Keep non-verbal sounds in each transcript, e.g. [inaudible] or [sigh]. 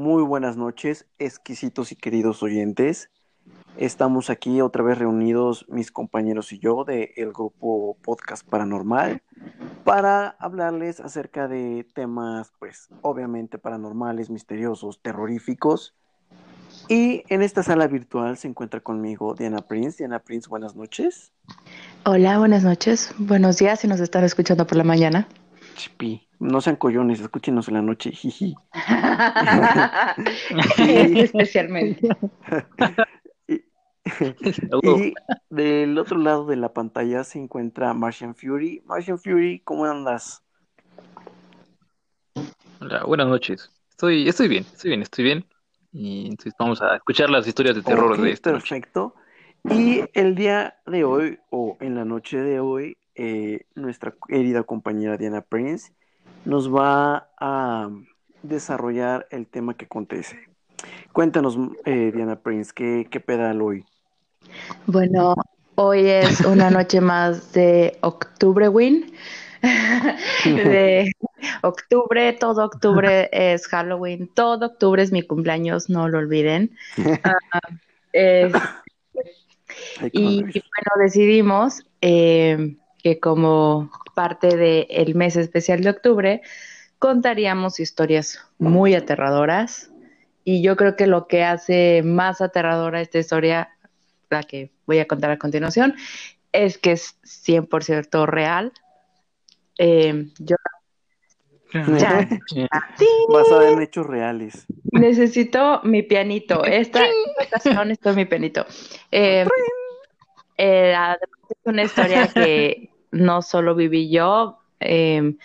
Muy buenas noches, exquisitos y queridos oyentes. Estamos aquí otra vez reunidos mis compañeros y yo del grupo Podcast Paranormal para hablarles acerca de temas, pues, obviamente paranormales, misteriosos, terroríficos. Y en esta sala virtual se encuentra conmigo Diana Prince. Diana Prince, buenas noches. Hola, buenas noches. Buenos días si nos están escuchando por la mañana. Chipi, no sean collones, escúchenos en la noche, jiji. [laughs] Especialmente. [laughs] y del otro lado de la pantalla se encuentra Martian Fury. Martian Fury, ¿cómo andas? Hola, buenas noches. Estoy, estoy bien, estoy bien, estoy bien. Y entonces vamos a escuchar las historias de terror de esta Perfecto. Y el día de hoy, o en la noche de hoy, eh, nuestra querida compañera Diana Prince nos va a desarrollar el tema que acontece. Cuéntanos, eh, Diana Prince, ¿qué, qué pedal hoy? Bueno, hoy es una noche más de Octubre Win. [laughs] de octubre, todo octubre es Halloween, todo octubre es mi cumpleaños, no lo olviden. [laughs] Ah, y bueno, decidimos eh, que como parte del mes especial de octubre, contaríamos historias muy aterradoras. Y yo creo que lo que hace más aterradora esta historia, la que voy a contar a continuación, es que es 100% real. Eh, yo ya, Basada en hechos reales. necesito mi pianito. Esta esta ocasión necesito mi pianito. Eh, eh, además es una historia que [laughs] no solo viví yo, eh,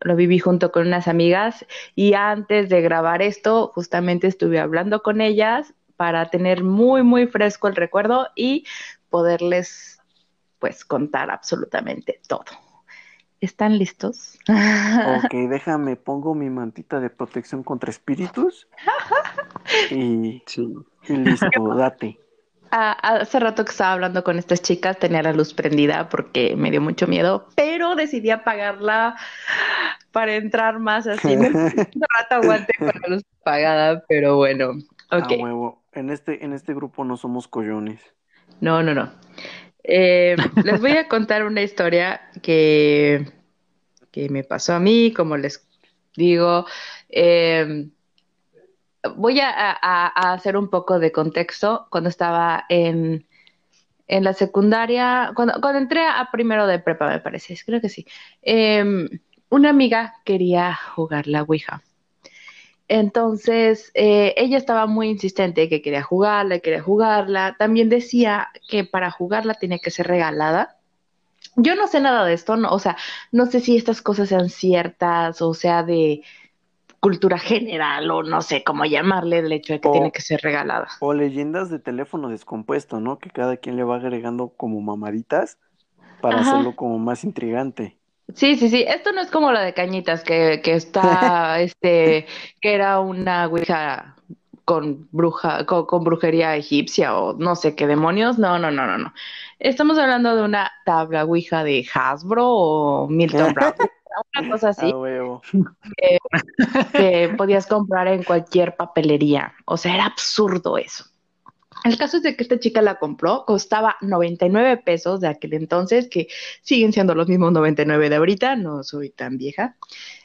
lo viví junto con unas amigas y antes de grabar esto, justamente estuve hablando con ellas para tener muy, muy fresco el recuerdo y poderles, pues, contar absolutamente todo. ¿Están listos? Ok, [laughs] déjame, pongo mi mantita de protección contra espíritus. [laughs] Y, Sí. y listo, date. Hace rato que estaba hablando con estas chicas, tenía la luz prendida porque me dio mucho miedo, pero decidí apagarla para entrar más así. Me [laughs] un rato aguante con la luz apagada, pero bueno, A ok. huevo. En este, en este grupo no somos collones. No, no, no. Eh, les voy a contar una historia que, que me pasó a mí, como les digo. eh, voy a, hacer un poco de contexto. Cuando estaba en, la secundaria, cuando, entré a primero de prepa, me parece, creo que sí, eh, una amiga quería jugar la Ouija. Entonces, eh, ella estaba muy insistente que quería jugarla, quería jugarla. También decía que para jugarla tenía que ser regalada. Yo no sé nada de esto, no, o sea, no sé si estas cosas sean ciertas o sea de cultura general o no sé cómo llamarle el hecho de que O- tiene que ser regalada. O leyendas de teléfono descompuesto, ¿no? Que cada quien le va agregando como mamaditas para Ajá. hacerlo como más intrigante. Sí, sí, sí. Esto no es como la de Cañitas, que, que está, [laughs] este, que era una ouija con bruja, con, con brujería egipcia o no sé qué demonios. No, no, no, no, no. Estamos hablando de una tabla ouija de Hasbro o Milton [laughs] Brown, una [laughs] cosa así que podías comprar en cualquier papelería. O sea, era absurdo eso. El caso es de que esta chica la compró, costaba 99 pesos de aquel entonces, que siguen siendo los mismos 99 de ahorita, no soy tan vieja.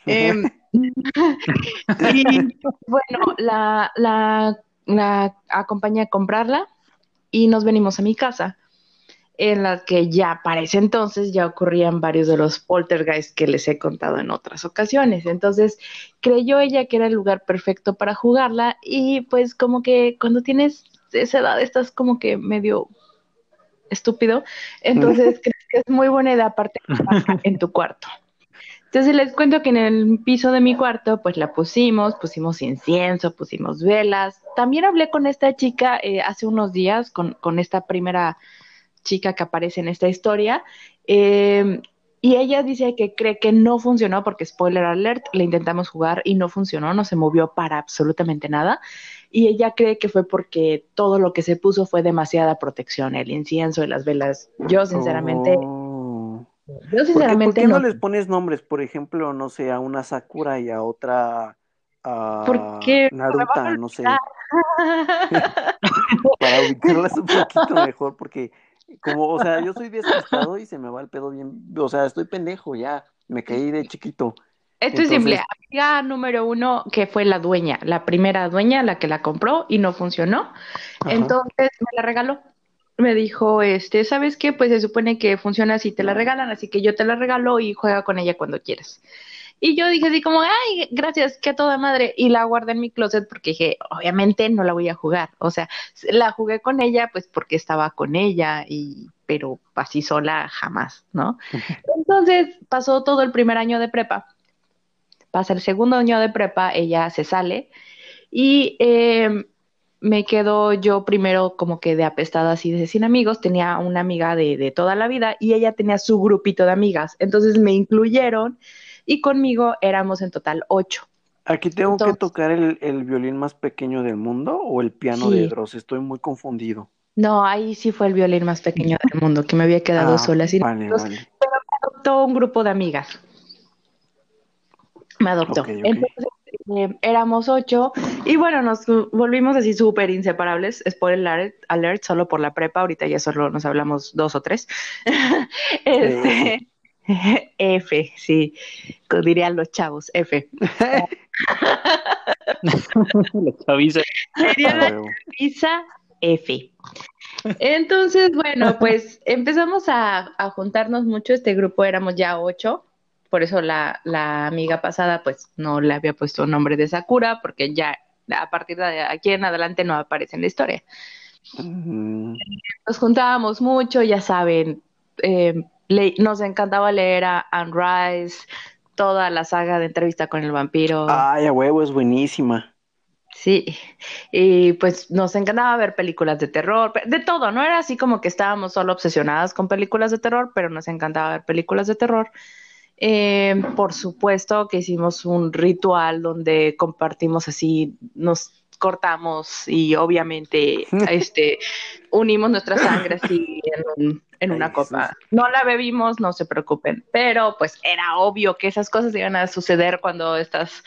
Em, [laughs] y bueno, la, la, la acompañé a comprarla y nos venimos a mi casa, en la que ya para ese entonces ya ocurrían varios de los poltergeists que les he contado en otras ocasiones. Entonces creyó ella que era el lugar perfecto para jugarla y pues como que cuando tienes esa edad estás como que medio estúpido, entonces [laughs] crees que es muy buena idea aparte en tu cuarto. Entonces les cuento que en el piso de mi cuarto, pues la pusimos, pusimos incienso, pusimos velas. También hablé con esta chica eh, hace unos días, con, con, esta primera chica que aparece en esta historia, eh, y ella dice que cree que no funcionó porque, spoiler alert, le intentamos jugar y no funcionó, no se movió para absolutamente nada. Y ella cree que fue porque todo lo que se puso fue demasiada protección, el incienso y las velas. Yo, sinceramente, Oh. yo sinceramente ¿Por qué, por qué no, no. les pones nombres? Por ejemplo, no sé, a una Sakura y a otra. a- porque Naruto, no sé. [laughs] Para ubicarlas un poquito mejor, porque como, o sea, yo soy despistado y [laughs] se me va el pedo bien, o sea, estoy pendejo ya, me caí de chiquito. Esto es simple, amiga número uno, que fue la dueña, la primera dueña, la que la compró y no funcionó. Entonces me la regaló. Me dijo, este, ¿sabes qué? Pues se supone que funciona si te la regalan, así que yo te la regalo y juega con ella cuando quieras. Y yo dije así como, ay, gracias, que toda madre. Y la guardé en mi closet porque dije, obviamente no la voy a jugar. O sea, la jugué con ella pues porque estaba con ella y pero así sola jamás, ¿no? [laughs] Entonces pasó todo el primer año de prepa. Pasa el segundo año de prepa, ella se sale y eh, me quedo yo primero como que de apestada así de sin amigos, tenía una amiga de, de toda la vida y ella tenía su grupito de amigas, entonces me incluyeron y conmigo éramos en total ocho. ¿Aquí tengo que tocar el, violín más pequeño del mundo o el piano de Dross? Estoy muy confundido. No, ahí sí fue el violín más pequeño del mundo, que me había quedado ah, sola. Así vale, Pero me adoptó un grupo de amigas. Me adoptó. Entonces, eh, éramos ocho y bueno, nos volvimos así súper inseparables. Spoiler alert, alert, solo por la prepa. Ahorita ya solo nos hablamos dos o tres. [laughs] este, [laughs] F, sí, dirían los chavos, F. [laughs] la chaviza. Sería la chaviza F. Entonces, bueno, [laughs] pues empezamos a, juntarnos mucho. Este grupo éramos ya ocho. Por eso la, la amiga pasada, pues no le había puesto nombre de Sakura, porque ya a partir de aquí en adelante no aparece en la historia. Nos juntábamos mucho, ya saben, eh, nos encantaba leer a Anne Rice, toda la saga de entrevista con el vampiro. Ay, a huevo, es buenísima. Sí, y pues nos encantaba ver películas de terror, de todo, no era así como que estábamos solo obsesionadas con películas de terror, pero nos encantaba ver películas de terror. Eh, por supuesto que hicimos un ritual donde compartimos así, nos cortamos y obviamente [laughs] este unimos nuestra sangre así en, en una copa. No la bebimos, no se preocupen, pero pues era obvio que esas cosas iban a suceder cuando estás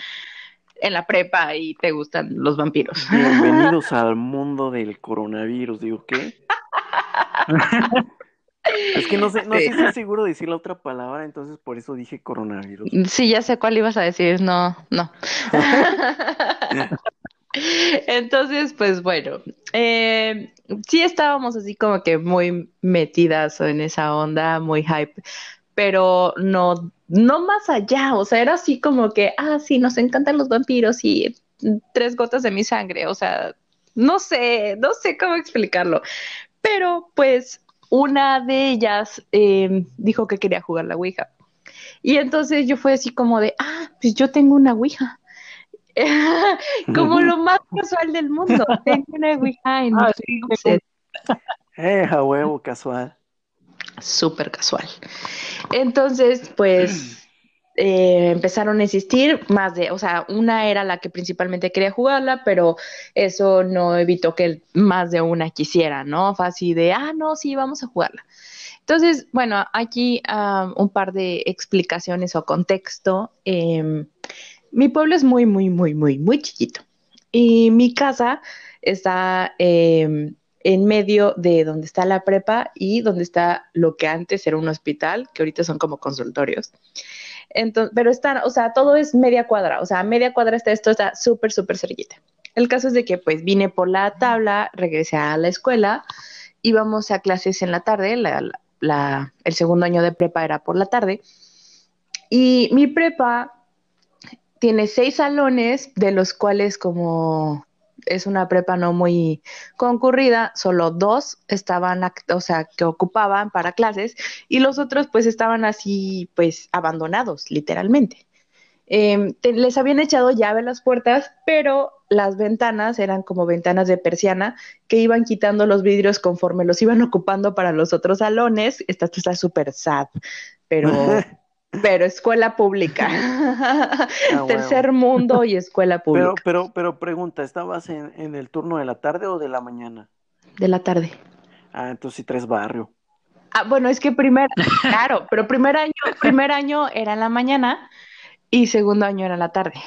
en la prepa y te gustan los vampiros. Bienvenidos [laughs] al mundo del coronavirus, digo, ¿qué? [laughs] es que no sé, no sé si es seguro decir la otra palabra, entonces por eso dije coronavirus. Sí, ya sé cuál ibas a decir, no, no. Entonces, pues bueno, eh, sí estábamos así como que muy metidas en esa onda, muy hype, pero no, no más allá, o sea, era así como que, ah, sí, nos encantan los vampiros y tres gotas de mi sangre, o sea, no sé, no sé cómo explicarlo, pero pues una de ellas eh, dijo que quería jugar la Ouija. Y entonces yo fue así como de, ah, pues yo tengo una Ouija. [laughs] como lo más casual del mundo. Tengo [laughs] una Ouija en ah, Eh, a huevo, casual. Súper casual. Entonces, pues [clears throat] eh, empezaron a existir más de, o sea, una era la que principalmente quería jugarla, pero eso no evitó que más de una quisiera, ¿no? Fue así de, ah, no, sí, vamos a jugarla. Entonces, bueno, aquí un par de explicaciones o contexto. Eh, mi pueblo es muy, muy, muy, muy, muy chiquito. Y mi casa está em, en medio de donde está la prepa y donde está lo que antes era un hospital, que ahorita son como consultorios. Entonces, pero están, o sea, todo es media cuadra, o sea, media cuadra está esto, está súper, súper cerquita. El caso es de que pues vine por la tabla, regresé a la escuela, íbamos a clases en la tarde, el segundo año de prepa era por la tarde, y mi prepa tiene seis salones, de los cuales como es una prepa no muy concurrida, solo dos estaban, o sea, que ocupaban para clases y los otros pues estaban así pues abandonados, literalmente. Em, les habían echado llave las puertas, pero las ventanas eran como ventanas de persiana que iban quitando los vidrios conforme los iban ocupando para los otros salones. Esta está súper sad, pero [laughs] pero escuela pública. [laughs] Ah, Tercer mundo y escuela pública. Pero, pero, pero pregunta, ¿estabas en, el turno de la tarde o de la mañana? De la tarde. Ah, entonces sí tres barrio. Ah, bueno, es que primer, claro, pero primer año, primer año era en la mañana y segundo año era en la tarde.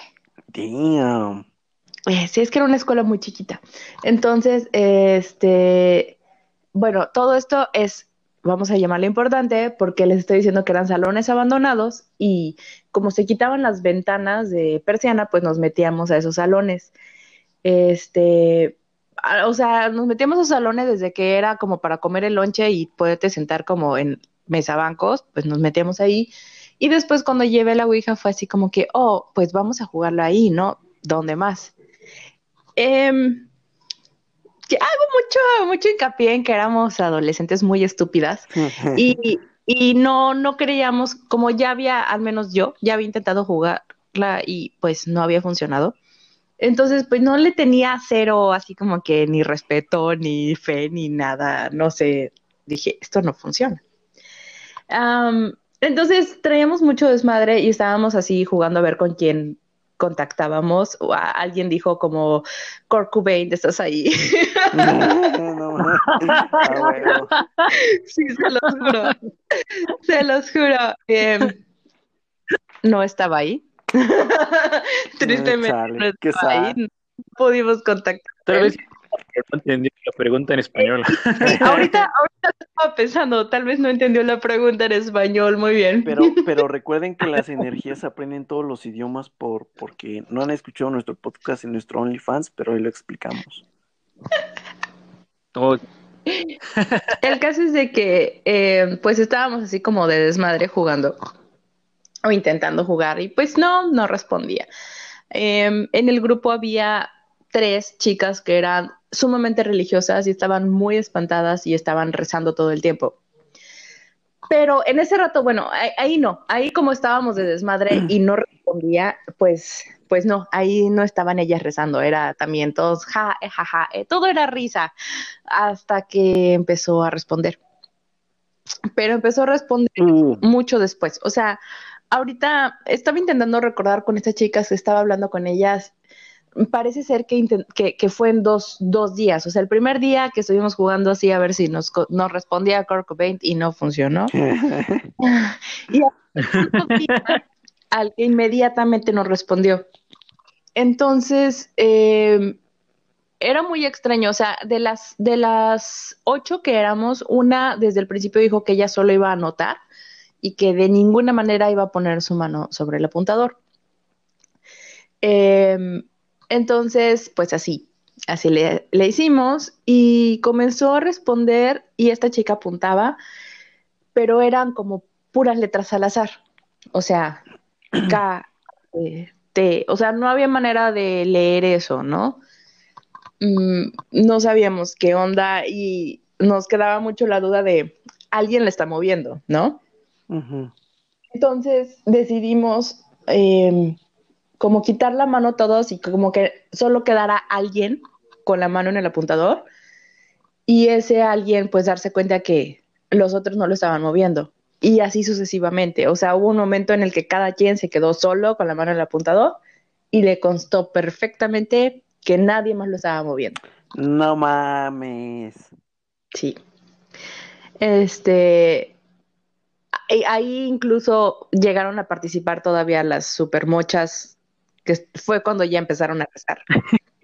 Damn. eh, sí, es que era una escuela muy chiquita. Entonces, este, bueno, todo esto es, vamos a llamarlo importante, porque les estoy diciendo que eran salones abandonados y como se quitaban las ventanas de persiana, pues nos metíamos a esos salones. Este, o sea, nos metíamos a esos salones desde que era como para comer el lonche y poderte sentar como en mesa bancos, pues nos metíamos ahí. Y después cuando llevé la Ouija fue así como que, oh, pues vamos a jugarlo ahí, ¿no? ¿Dónde más? Em, mucho, mucho hincapié en que éramos adolescentes muy estúpidas y, [laughs] y no, no creíamos, como ya había, al menos yo, ya había intentado jugarla y pues no había funcionado. Entonces, pues no le tenía cero, así como que ni respeto, ni fe, ni nada, no sé. Dije, esto no funciona. entonces traíamos mucho desmadre y estábamos así jugando a ver con quién contactábamos, o alguien dijo como, Kurt ¿estás ahí? No, no, ah, Sí, se los juro. Se los juro. Em, no estaba ahí. [laughs] Tristemente no estaba ahí. No pudimos contactar. Tal vez no entendió la pregunta en español. [laughs] ahorita, ahorita estaba pensando, tal vez no entendió la pregunta en español, muy bien. Pero, pero [laughs] recuerden que las energías aprenden todos los idiomas por, porque no han escuchado nuestro podcast en nuestro OnlyFans, pero hoy lo explicamos. El caso es de que eh, pues estábamos así como de desmadre jugando o intentando jugar y pues no, no respondía. Em, en el grupo había tres chicas que eran sumamente religiosas y estaban muy espantadas y estaban rezando todo el tiempo. Pero en ese rato, bueno, ahí, no, ahí como estábamos de desmadre y no respondía, pues, pues no, ahí no estaban ellas rezando, era también todos ja, eh, ja, ja, eh, todo era risa, hasta que empezó a responder. Pero empezó a responder mm. mucho después, o sea, ahorita estaba intentando recordar con estas chicas, estaba hablando con ellas parece ser que, que, fue en dos, dos, días. O sea, el primer día que estuvimos jugando así a ver si nos, nos respondía Kurt Cobain y no funcionó. [laughs] y al que inmediatamente nos respondió. Entonces, em, era muy extraño. O sea, de las, de las ocho que éramos, una desde el principio dijo que ella solo iba a anotar y que de ninguna manera iba a poner su mano sobre el apuntador. Eh, entonces, pues así, así le, hicimos y comenzó a responder y esta chica apuntaba, pero eran como puras letras al azar. O sea, [clears throat] K, e, T, o sea, no había manera de leer eso, ¿no? Mm, no sabíamos qué onda y nos quedaba mucho la duda de alguien le está moviendo, ¿no? Entonces decidimos em, como quitar la mano todos y como que solo quedara alguien con la mano en el apuntador y ese alguien pues darse cuenta que los otros no lo estaban moviendo y así sucesivamente. O sea, hubo un momento en el que cada quien se quedó solo con la mano en el apuntador y le constó perfectamente que nadie más lo estaba moviendo. No mames. Sí. Este, ahí incluso llegaron a participar todavía las supermochas que fue cuando ya empezaron a rezar.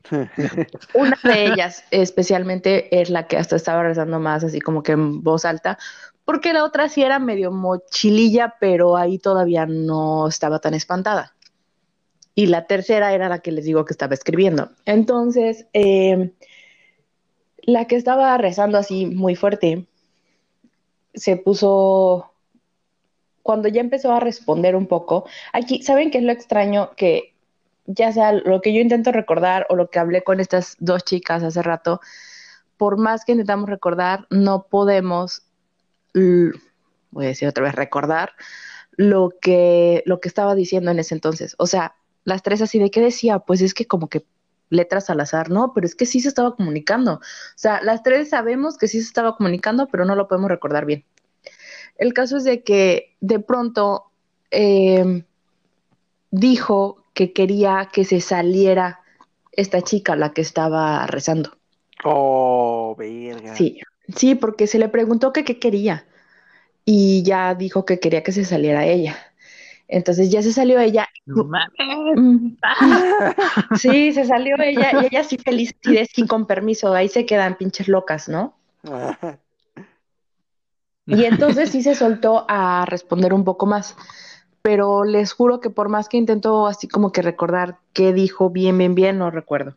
[laughs] Una de ellas especialmente es la que hasta estaba rezando más así como que en voz alta, porque la otra sí era medio mochililla, pero ahí todavía no estaba tan espantada. Y la tercera era la que les digo que estaba escribiendo. Entonces, em, la que estaba rezando así muy fuerte, se puso, cuando ya empezó a responder un poco, aquí, ¿saben qué es lo extraño? Que ya sea lo que yo intento recordar o lo que hablé con estas dos chicas hace rato, por más que intentamos recordar, no podemos, voy a decir otra vez, recordar lo que, lo que estaba diciendo en ese entonces. O sea, las tres así de qué decía, pues es que como que letras al azar, no, pero es que sí se estaba comunicando. O sea, las tres sabemos que sí se estaba comunicando, pero no lo podemos recordar bien. El caso es de que de pronto eh, dijo que quería que se saliera esta chica, la que estaba rezando. Oh, verga. Sí, sí, porque se le preguntó que qué quería y ya dijo que quería que se saliera ella. Entonces ya se salió ella. No mames. Mm. [laughs] Sí, se salió ella y ella sí feliz y de sin con permiso, ahí se quedan pinches locas, ¿no? Y entonces sí se soltó a responder un poco más. Pero les juro que por más que intento así como que recordar qué dijo bien, bien, bien, no recuerdo.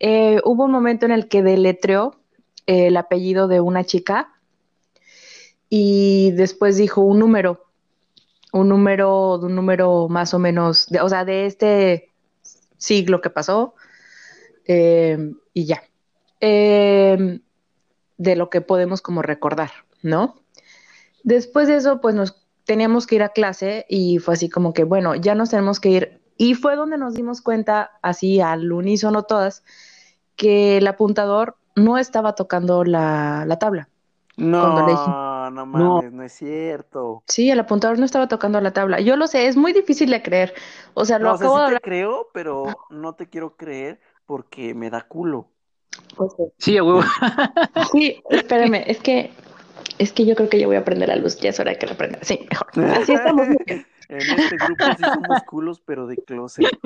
Eh, hubo un momento en el que deletreó eh, el apellido de una chica y después dijo un número, un número, un número más o menos, de, o sea, de este siglo que pasó eh, y ya. de lo que podemos como recordar. ¿no? Después de eso, pues nos teníamos que ir a clase y fue así como que, bueno, ya nos tenemos que ir. Y fue donde nos dimos cuenta, así al unísono todas, que el apuntador no estaba tocando la, tabla. No, no mames, no. es cierto. Sí, el apuntador no estaba tocando la tabla. Yo lo sé, es muy difícil de creer. O sea, lo acabo de creo, pero no te quiero creer porque me da culo. Sí, a huevo. [laughs] Sí, espérame, es que es que yo creo que ya voy a prender la luz, ya es hora de que la prenda. Sí, mejor. Así estamos [laughs] En este grupo sí somos culos, pero de closet. [laughs]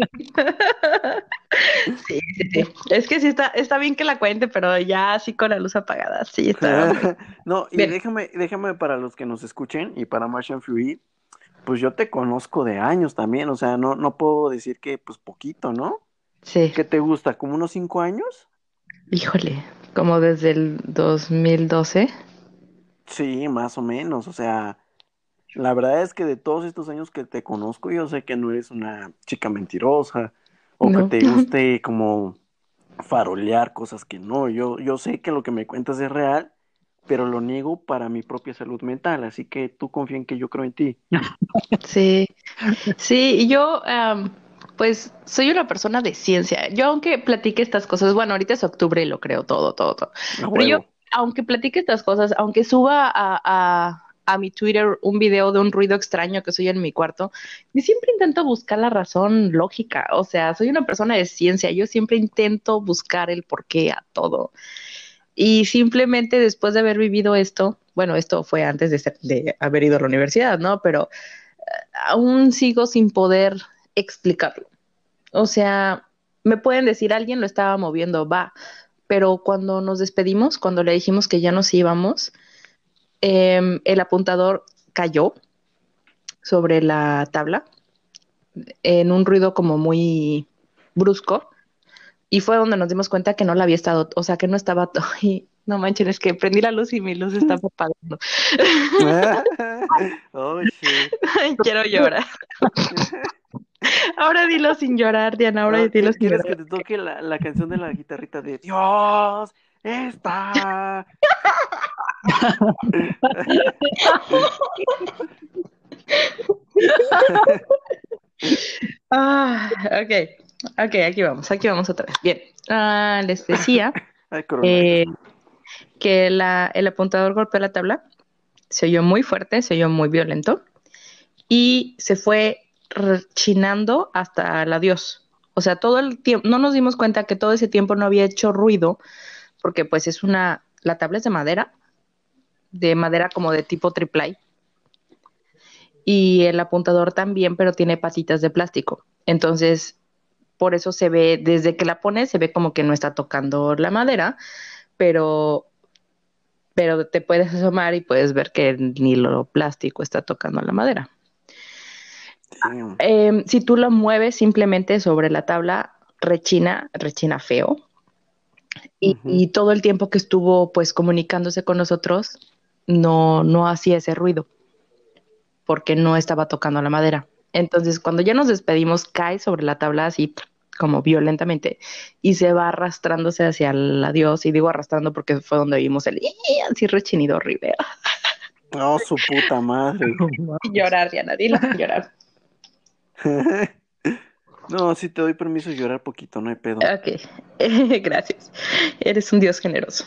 Sí, sí, sí. Es que sí está, está bien que la cuente, pero ya así con la luz apagada. Sí, está. [laughs] no, y déjame, déjame para los que nos escuchen y para Martian Fury, pues yo te conozco de años también, o sea, no, no puedo decir que pues poquito, ¿no? Sí. ¿Qué te gusta? ¿Como unos cinco años? Híjole, como desde el 2012. Sí, más o menos, o sea, la verdad es que de todos estos años que te conozco, yo sé que no eres una chica mentirosa o que te guste como farolear cosas que no. Yo, yo sé que lo que me cuentas es real, pero lo niego para mi propia salud mental, así que tú confía en que yo creo en ti. Sí, sí, yo pues soy una persona de ciencia. Yo aunque platique estas cosas, bueno, ahorita es octubre y lo creo todo, todo, todo. pero yo aunque platique estas cosas, aunque suba a, mi Twitter un video de un ruido extraño que soy en mi cuarto, yo siempre intento buscar la razón lógica. O sea, soy una persona de ciencia, yo siempre intento buscar el porqué a todo. Y simplemente después de haber vivido esto, bueno, esto fue antes de, de haber ido a la universidad, ¿no? Pero eh, aún sigo sin poder explicarlo. O sea, me pueden decir, alguien lo estaba moviendo, va, pero cuando nos despedimos, cuando le dijimos que ya nos íbamos, em, el apuntador cayó sobre la tabla en un ruido como muy brusco y fue donde nos dimos cuenta que no la había estado, o sea, que no estaba [laughs] y no manchen, es que prendí la luz y mi luz está [laughs] apagando. [laughs] oh, Quiero llorar. [laughs] Ahora dilo sin llorar, Diana. Ahora dilo sin llorar. ¿Quieres que te toque la, la, canción de la guitarrita de Dios está? [laughs] ah, ok, ok, aquí vamos, aquí vamos otra vez. Bien, ah, les decía [laughs] eh, que la, el apuntador golpeó la tabla, se oyó muy fuerte, se oyó muy violento y se fue rechinando hasta el adiós. O sea, todo el tiempo, no nos dimos cuenta que todo ese tiempo no había hecho ruido, porque pues es una, la tabla es de madera, de madera como de tipo triple Y el apuntador también, pero tiene patitas de plástico. Entonces, por eso se ve, desde que la pones, se ve como que no está tocando la madera, pero, pero te puedes asomar y puedes ver que ni lo plástico está tocando la madera. Em, si tú lo mueves simplemente sobre la tabla, rechina, rechina feo. Y, todo el tiempo que estuvo pues comunicándose con nosotros, no, no hacía ese ruido, porque no estaba tocando la madera. Entonces, cuando ya nos despedimos, cae sobre la tabla así como violentamente y se va arrastrándose hacia el adiós. Y digo arrastrando porque fue donde vimos el así rechinido horrible. [laughs] No, su puta madre. [laughs] llorar, Diana, dilo, [laughs] llorar. [laughs] no, si te doy permiso de llorar poquito, no hay pedo. Ok, [laughs] gracias. Eres un Dios generoso.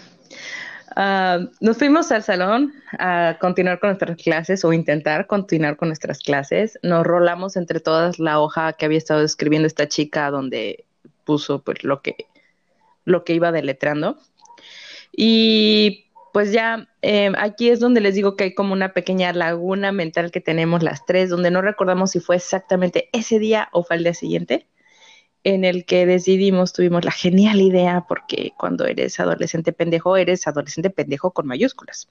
Ah, nos fuimos al salón a continuar con nuestras clases o intentar continuar con nuestras clases. Nos rolamos entre todas la hoja que había estado escribiendo esta chica donde puso pues lo que, lo que iba deletrando. Y pues ya eh, aquí es donde les digo que hay como una pequeña laguna mental que tenemos las tres, donde no recordamos si fue exactamente ese día o fue el día siguiente, en el que decidimos, tuvimos la genial idea, porque cuando eres adolescente pendejo, eres adolescente pendejo con mayúsculas.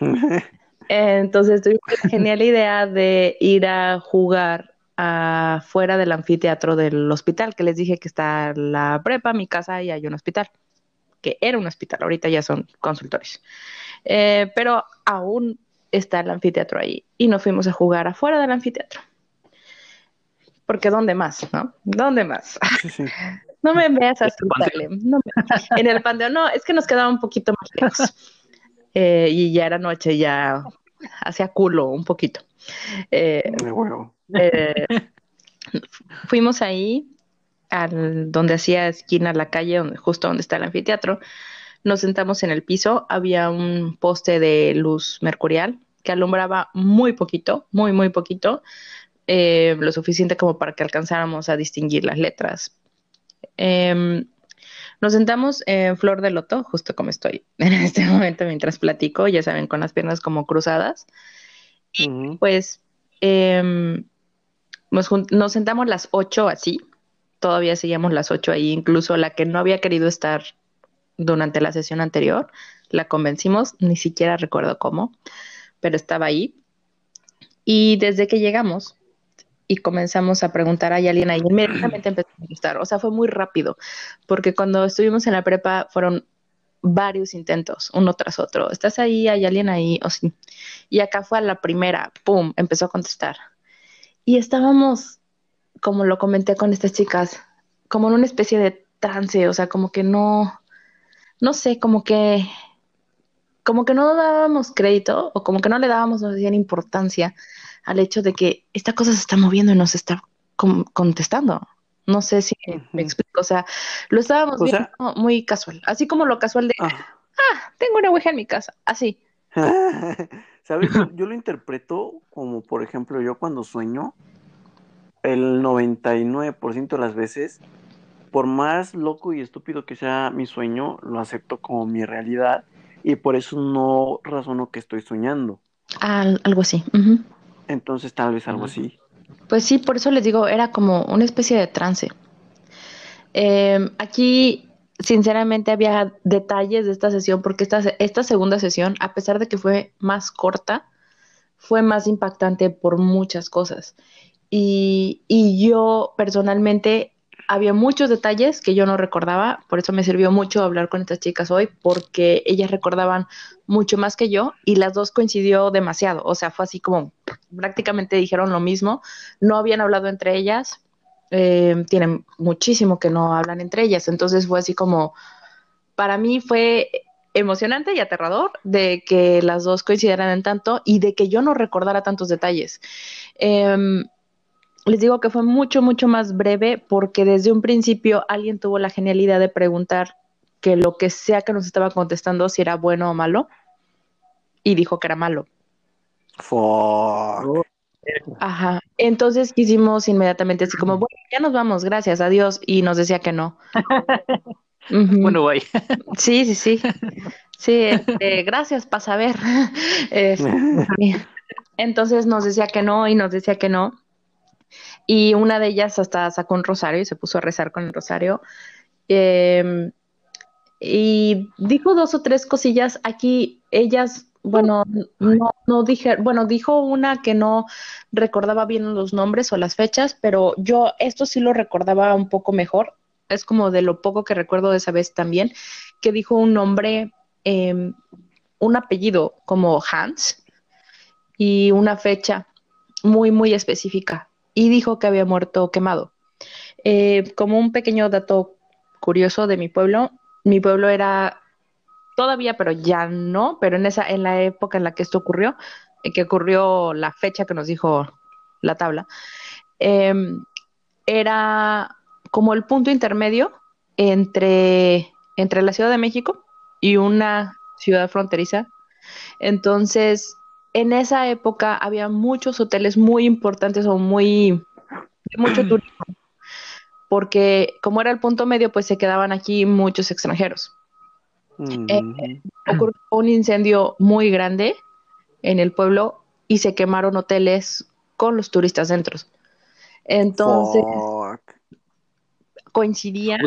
[laughs] Entonces tuvimos la genial idea de ir a jugar afuera del anfiteatro del hospital, que les dije que está la prepa, mi casa y hay un hospital, que era un hospital, ahorita ya son consultores. Eh, pero aún está el anfiteatro ahí y nos fuimos a jugar afuera del anfiteatro. Porque ¿dónde más? ¿No? ¿Dónde más? [laughs] No me veas así, no En el panteón, no, es que nos quedaba un poquito más lejos. Eh, y ya era noche, ya hacía culo un poquito. Eh, eh, fuimos ahí, al, donde hacía esquina la calle, donde, justo donde está el anfiteatro. Nos sentamos en el piso, había un poste de luz mercurial que alumbraba muy poquito, muy, muy poquito, eh, lo suficiente como para que alcanzáramos a distinguir las letras. Em, nos sentamos en Flor de Loto, justo como estoy [laughs] en este momento mientras platico, ya saben, con las piernas como cruzadas. Y pues em, nos, sentamos las ocho así, todavía seguíamos las ocho ahí, incluso la que no había querido estar durante la sesión anterior, la convencimos, ni siquiera recuerdo cómo, pero estaba ahí. Y desde que llegamos, y comenzamos a preguntar a alguien ahí, inmediatamente empezó a gustar. O sea, fue muy rápido, porque cuando estuvimos en la prepa fueron varios intentos, uno tras otro. ¿Estás ahí? ¿Hay alguien ahí? Sí. Y acá fue a la primera, ¡pum!, empezó a contestar. Y estábamos, como lo comenté con estas chicas, como en una especie de trance, o sea, como que no, no sé, como que, como que no dábamos crédito o como que no le dábamos no importancia al hecho de que esta cosa se está moviendo y nos está contestando. No sé si me explico, o sea, lo estábamos viendo muy casual, así como lo casual de, ah, ah tengo una ouija en mi casa, así. [laughs] ¿Sabes? Yo lo interpreto como, por ejemplo, yo cuando sueño, el 99% de las veces, por más loco y estúpido que sea mi sueño, lo acepto como mi realidad y por eso no razono que estoy soñando. algo así. Entonces tal vez algo así. Pues sí, por eso les digo, era como una especie de trance. Em, aquí, sinceramente, había detalles de esta sesión, porque esta, esta segunda sesión, a pesar de que fue más corta, fue más impactante por muchas cosas. Y, yo personalmente había muchos detalles que yo no recordaba, por eso me sirvió mucho hablar con estas chicas hoy, porque ellas recordaban mucho más que yo y las dos coincidió demasiado, o sea, fue así como prácticamente dijeron lo mismo, no habían hablado entre ellas, eh, tienen muchísimo que no hablan entre ellas, entonces fue así como, para mí fue emocionante y aterrador de que las dos coincidieran en tanto y de que yo no recordara tantos detalles. Em, les digo que fue mucho, mucho más breve porque desde un principio alguien tuvo la genialidad de preguntar que lo que sea que nos estaba contestando si era bueno o malo y dijo que era malo. Ajá. Entonces quisimos inmediatamente así como, bueno, ya nos vamos, gracias, adiós. Y nos decía que no. [laughs] Bueno, bye. Sí, sí, sí. Sí, este, gracias para saber. [laughs] Este, [laughs] entonces nos decía que no y nos decía que no. Y una de ellas hasta sacó un rosario y se puso a rezar con el rosario. Em, y dijo dos o tres cosillas. Aquí ellas, bueno, no, no dije, bueno, dijo una que no recordaba bien los nombres o las fechas, pero yo esto sí lo recordaba un poco mejor. Es como de lo poco que recuerdo de esa vez también, que dijo un nombre, em, un apellido como Hans y una fecha muy, muy específica y dijo que había muerto quemado. Eh, como un pequeño dato curioso de mi pueblo, mi pueblo era todavía, pero ya no, pero en esa, en la época en la que esto ocurrió, en que ocurrió la fecha que nos dijo la tabla, em, era como el punto intermedio entre, entre la Ciudad de México y una ciudad fronteriza. Entonces, en esa época había muchos hoteles muy importantes o muy mucho [clears throat] turismo, porque como era el punto medio, pues se quedaban aquí muchos extranjeros. Eh, ocurrió un incendio muy grande en el pueblo y se quemaron hoteles con los turistas dentro. Entonces, coincidía,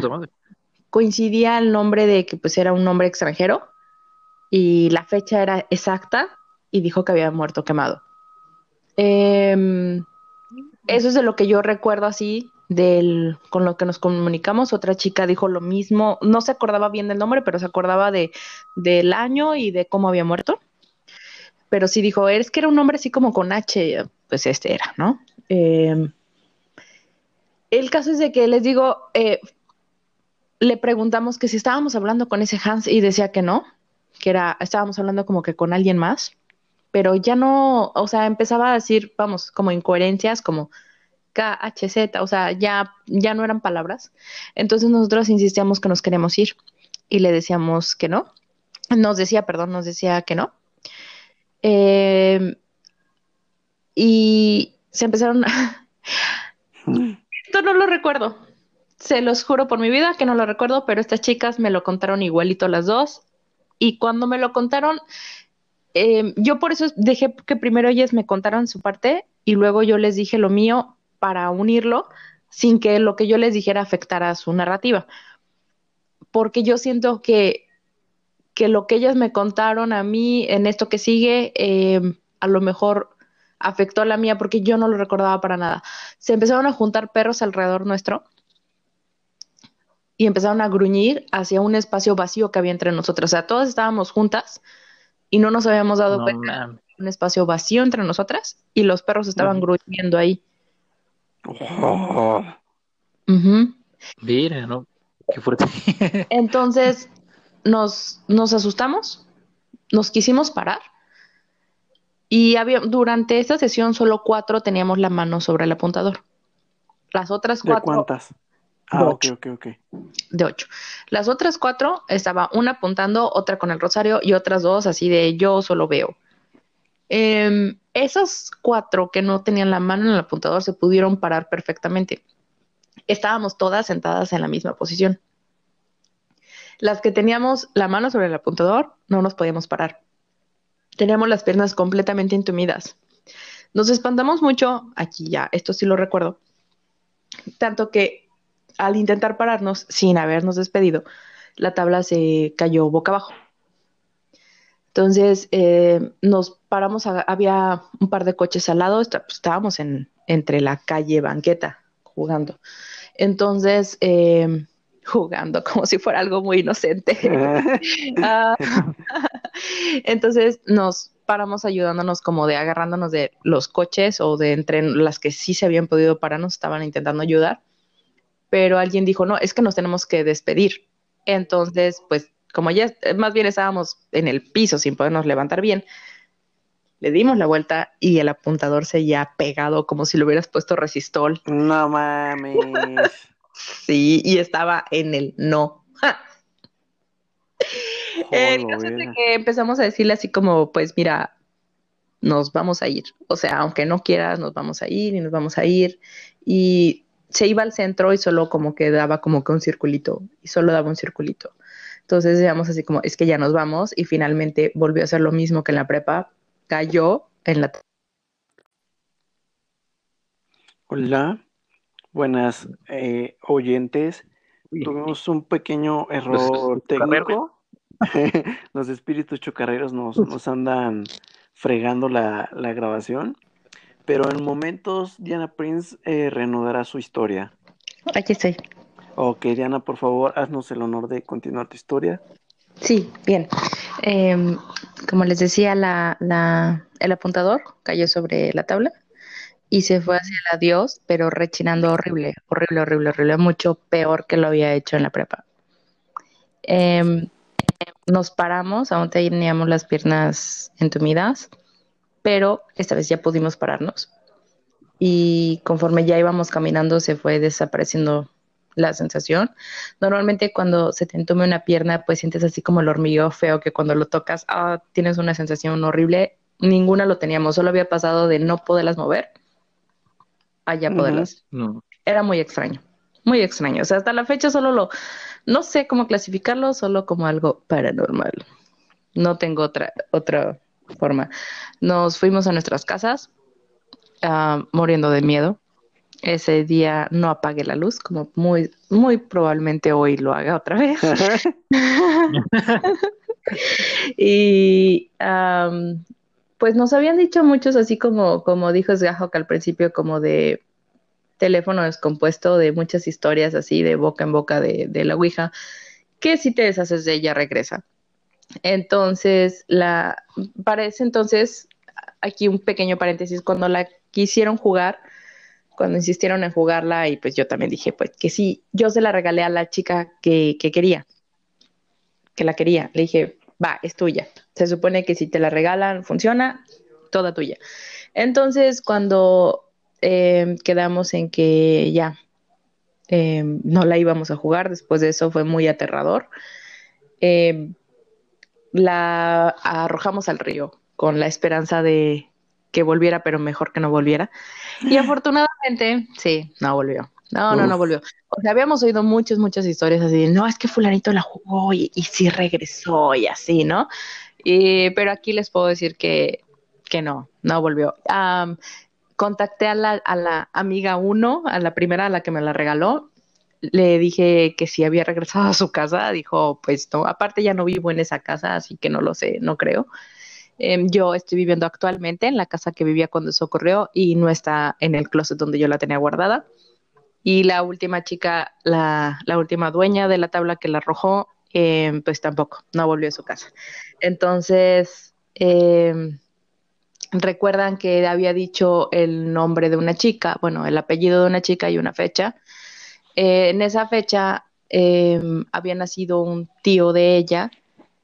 coincidía el nombre de que pues era un nombre extranjero y la fecha era exacta y dijo que había muerto quemado. Em, eso es de lo que yo recuerdo así del con lo que nos comunicamos. Otra chica dijo lo mismo, no se acordaba bien del nombre, pero se acordaba de del año y de cómo había muerto. Pero sí dijo, es que era un nombre así como con H, pues este era, ¿no? Em, el caso es de que les digo, eh, le preguntamos que si estábamos hablando con ese Hans y decía que no, que era, estábamos hablando como que con alguien más, pero ya no, o sea, empezaba a decir, vamos, como incoherencias, como KHZ, o sea, ya, ya no eran palabras. Entonces nosotros insistíamos que nos queremos ir y le decíamos que no. Nos decía, perdón, nos decía que no. Eh, y se empezaron a... [laughs] Esto no lo recuerdo. Se los juro por mi vida que no lo recuerdo, pero estas chicas me lo contaron igualito las dos. Y cuando me lo contaron, eh, yo por eso dejé que primero ellas me contaran su parte y luego yo les dije lo mío para unirlo sin que lo que yo les dijera afectara su narrativa. Porque yo siento que, que lo que ellas me contaron a mí en esto que sigue, eh, a lo mejor afectó a la mía porque yo no lo recordaba para nada. Se empezaron a juntar perros alrededor nuestro y empezaron a gruñir hacia un espacio vacío que había entre nosotros. O sea, todas estábamos juntas y no nos habíamos dado cuenta. Un espacio vacío entre nosotras y los perros estaban gruñendo ahí. Mira, ¿no? Qué fuerte. [laughs] Entonces nos, nos asustamos, nos quisimos parar y había, durante esta sesión solo cuatro teníamos la mano sobre el apuntador. Las otras cuatro. ¿De cuántas? Ah, ok, ok, ok. De ocho. Las otras cuatro estaba una apuntando, otra con el rosario y otras dos así de yo solo veo. Eh, esas cuatro que no tenían la mano en el apuntador se pudieron parar perfectamente. Estábamos todas sentadas en la misma posición. Las que teníamos la mano sobre el apuntador no nos podíamos parar. Teníamos las piernas completamente entumidas. Nos espantamos mucho, aquí ya, esto sí lo recuerdo, tanto que al intentar pararnos sin habernos despedido, la tabla se cayó boca abajo. Entonces eh, nos paramos, había un par de coches al lado, pues, estábamos en, entre la calle banqueta jugando. Entonces, eh, [laughs] jugando como si fuera algo muy inocente. [laughs] Ah, [laughs] entonces nos paramos ayudándonos como de agarrándonos de los coches o de entre las que sí se habían podido pararnos, estaban intentando ayudar pero alguien dijo, no, es que nos tenemos que despedir. Entonces, pues como ya más bien estábamos en el piso sin podernos levantar bien, le dimos la vuelta y el apuntador se ya pegado como si le hubieras puesto resistol. No mames. [laughs] sí, y estaba en el no. el caso es que empezamos a decirle así como, pues mira, nos vamos a ir. O sea, aunque no quieras, nos vamos a ir y nos vamos a ir. Y se iba al centro y solo como que daba como que un circulito y solo daba un circulito. Entonces decíamos así como, es que ya nos vamos y finalmente volvió a hacer lo mismo que en la prepa, cayó en la... Hola, buenas eh, oyentes. Tuvimos un pequeño error técnico. [laughs] Los espíritus chocarreros nos, nos andan fregando la, la grabación. Pero en momentos Diana Prince eh, reanudará su historia. Aquí estoy. Ok, Diana, por favor, haznos el honor de continuar tu historia. Sí, bien. Em, como les decía, la, la, el apuntador cayó sobre la tabla y se fue hacia el adiós, pero rechinando horrible, horrible, horrible, horrible, mucho peor que lo había hecho en la prepa. Em, nos paramos, aún teníamos las piernas entumidas pero esta vez ya pudimos pararnos. Y conforme ya íbamos caminando se fue desapareciendo la sensación. Normalmente cuando se te entume una pierna, pues sientes así como el hormigueo feo que cuando lo tocas, ah, tienes una sensación horrible. Ninguna lo teníamos, solo había pasado de no poderlas mover a ya poderlas. Era muy extraño, muy extraño. O sea, hasta la fecha solo lo, No sé cómo clasificarlo, solo como algo paranormal. No tengo otra, otra forma. Nos fuimos a nuestras casas, ah, muriendo de miedo. Ese día no apagué la luz, como muy, muy probablemente hoy lo haga otra vez. [laughs] [laughs] y pues nos habían dicho muchos, así como, como dijo que al principio, como de teléfono descompuesto, de muchas historias así, de boca en boca de, de la Ouija, que si te deshaces de ella regresa. Entonces, la, para ese entonces, aquí un pequeño paréntesis, cuando la quisieron jugar, cuando insistieron en jugarla, y pues yo también dije, pues que sí, yo se la regalé a la chica que, que quería, que la quería. Le dije, va, es tuya. Se supone que si te la regalan, funciona, toda tuya. Entonces, cuando eh, quedamos en que ya eh, no la íbamos a jugar, después de eso fue muy aterrador. Eh, la arrojamos al río con la esperanza de que volviera, pero mejor que no volviera. Y afortunadamente, sí, no volvió. No, no, no volvió. O sea, habíamos oído muchas, muchas historias así, no, es que fulanito la jugó y, y sí regresó y así, ¿no? Y, pero aquí les puedo decir que, que no, no volvió. contacté a la, a la amiga uno, a la primera a la que me la regaló, le dije que si había regresado a su casa, dijo, pues no, aparte ya no vivo en esa casa, así que no lo sé, no creo. Em, yo estoy viviendo actualmente en la casa que vivía cuando eso ocurrió y no está en el closet donde yo la tenía guardada. Y la última chica, la, la última dueña de la tabla que la arrojó, em, pues tampoco, no volvió a su casa. Entonces, em, recuerdan que había dicho el nombre de una chica, bueno, el apellido de una chica y una fecha. Eh, en esa fecha em, había nacido un tío de ella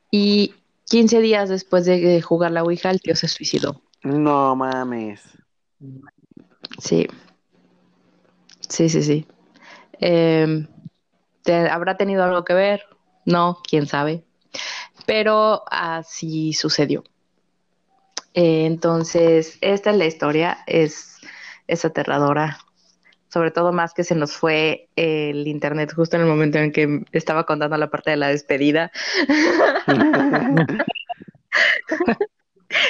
y 15 días después de jugar la Ouija, el tío se suicidó. No mames. Sí. Sí, sí, sí. ¿Habrá tenido algo que ver? No, quién sabe. Pero así sucedió. Eh, entonces, esta es la historia, es, es aterradora sobre todo más que se nos fue el internet justo en el momento en que estaba contando la parte de la despedida. [laughs]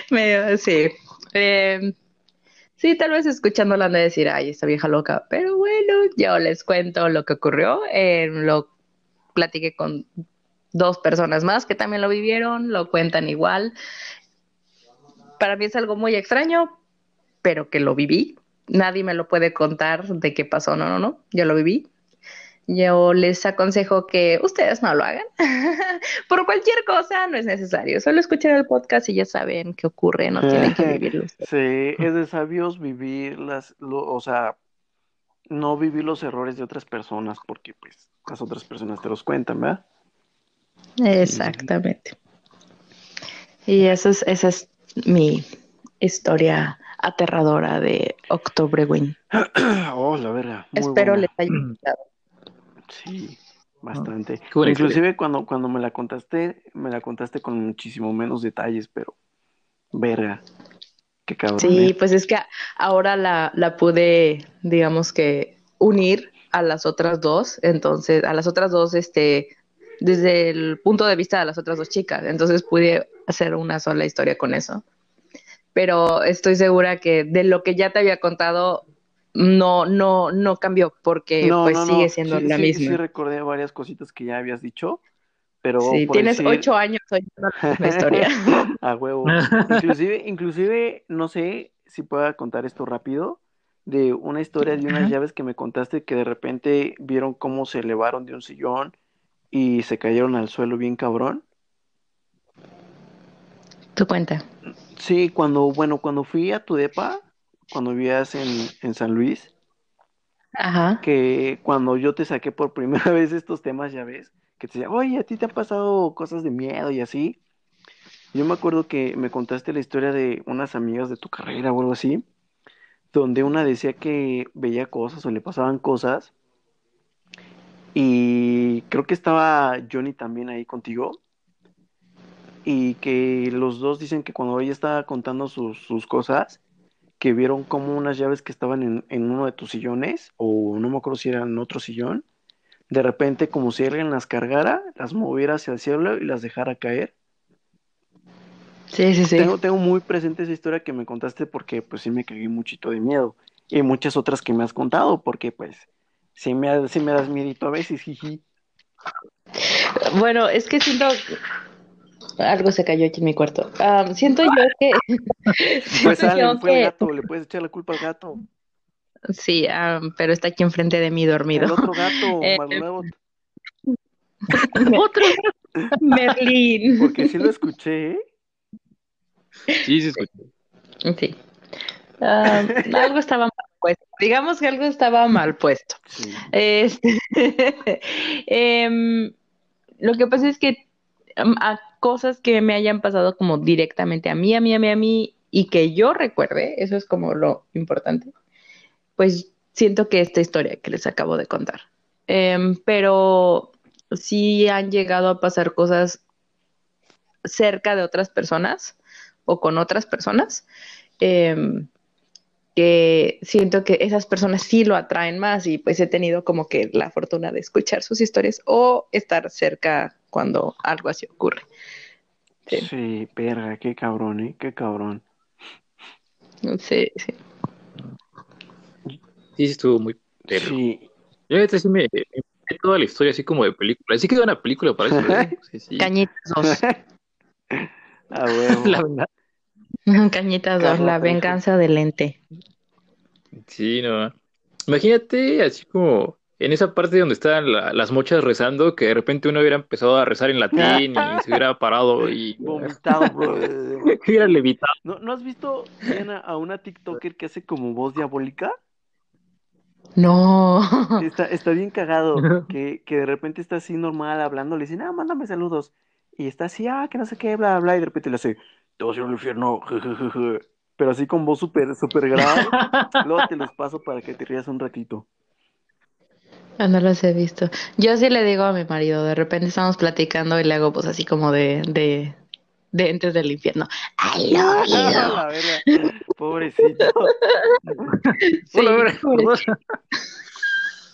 Medio, sí. Eh, sí, tal vez escuchándola han de decir, ay, esta vieja loca, pero bueno, yo les cuento lo que ocurrió. Eh, lo platiqué con dos personas más que también lo vivieron, lo cuentan igual. Para mí es algo muy extraño, pero que lo viví nadie me lo puede contar de qué pasó, no, no, no, yo lo viví. Yo les aconsejo que ustedes no lo hagan. [laughs] Por cualquier cosa no es necesario. Solo escuchar el podcast y ya saben qué ocurre, no tienen que [laughs] vivirlo. Sí, es de sabios vivir las, o sea, no vivir los errores de otras personas porque pues las otras personas te los cuentan, ¿verdad? Exactamente. Y eso es, esa es mi historia aterradora de Octobre Win. [clears throat] oh, la verdad. Espero les haya gustado. Sí, bastante. Inclusive cuando, cuando me la contaste, me la contaste con muchísimo menos detalles, pero verga. Qué cabrón. Sí, ¿eh? pues es que ahora la, la pude, digamos que, unir a las otras dos. Entonces, a las otras dos, este, desde el punto de vista de las otras dos chicas. Entonces pude hacer una sola historia con eso pero estoy segura que de lo que ya te había contado no no no cambió porque pues sigue siendo la misma. Sí recordé varias cositas que ya habías dicho, pero sí tienes ocho años oyendo la historia. [laughs] A huevo. [laughs] inclusive inclusive no sé si pueda contar esto rápido de una historia de unas llaves que me contaste que de repente vieron cómo se elevaron de un sillón y se cayeron al suelo bien cabrón. Tu cuenta. Sí, cuando, bueno, cuando fui a tu depa, cuando vivías en, en San Luis, Ajá. que cuando yo te saqué por primera [laughs] vez estos temas, ya ves, que te decía, oye, a ti te han pasado cosas de miedo y así. Yo me acuerdo que me contaste la historia de unas amigas de tu carrera o algo así, donde una decía que veía cosas o le pasaban cosas. Y creo que estaba Johnny también ahí contigo y que los dos dicen que cuando ella estaba contando sus, sus cosas, que vieron como unas llaves que estaban en, en, uno de tus sillones, o no me acuerdo si era en otro sillón, de repente como si alguien las cargara, las moviera hacia el cielo y las dejara caer. Sí, sí, sí. Tengo, tengo muy presente esa historia que me contaste porque pues sí me cagué muchito de miedo. Y muchas otras que me has contado porque pues sí me, sí me das miedito a veces, jiji. Bueno, es que siento... Algo se cayó aquí en mi cuarto. Siento yo que... [laughs] Pues siento sale, yo fue el que- gato, le puedes echar la culpa al gato. Sí, pero está aquí enfrente de mí dormido. El otro gato, [laughs] Eh, [laughs] Otro. Merlín. porque sí lo escuché, ¿eh? Sí, sí, escuché. Sí. Algo estaba mal puesto. Digamos que algo estaba mal puesto. Sí. Este, em, lo que pasa es que em, a cosas que me hayan pasado como directamente a mí, a mí, a mí, a mí, y que yo recuerde, eso es como lo importante, pues siento que esta historia que les acabo de contar. Em, pero sí han llegado a pasar cosas cerca de otras personas o con otras personas. em, que siento que esas personas sí lo atraen más y pues he tenido como que la fortuna de escuchar sus historias o estar cerca cuando algo así ocurre. Sí. Sí, perra, qué cabrón, ¿eh? Qué cabrón. Sí, sí. Sí, sí, estuvo muy. terrible. Sí. Yo ahorita sí me, me toda la historia así como de película. Sí quedó una película para eso, ¿eh? [laughs] Sí, sí. Cañitas 2. [laughs] A huevo. La verdad. Cañitas 2, la venganza del ente. Sí, no. Imagínate así como en esa parte donde estaban la- las mochas rezando, que de repente uno hubiera empezado a rezar en latín y se hubiera parado y [laughs] Vomitado, bro. [laughs] hubiera levitado. ¿No, ¿No has visto Diana, a una TikToker que hace como voz diabólica? No. Está, está bien cagado, [laughs] que, que de repente está así normal hablando, le dicen, ah, mándame saludos. Y está así, ah, que no sé qué, bla, bla, y de repente le hace, te vas a ir al infierno. Pero así con voz súper, súper grave. Luego te los paso para que te rías un ratito. Ah, No los he visto. Yo sí le digo a mi marido, de repente estamos platicando y le hago pues así como de, de, de entes del infierno. La [laughs] verga. Pobrecito. [laughs] Sí, pobrecito.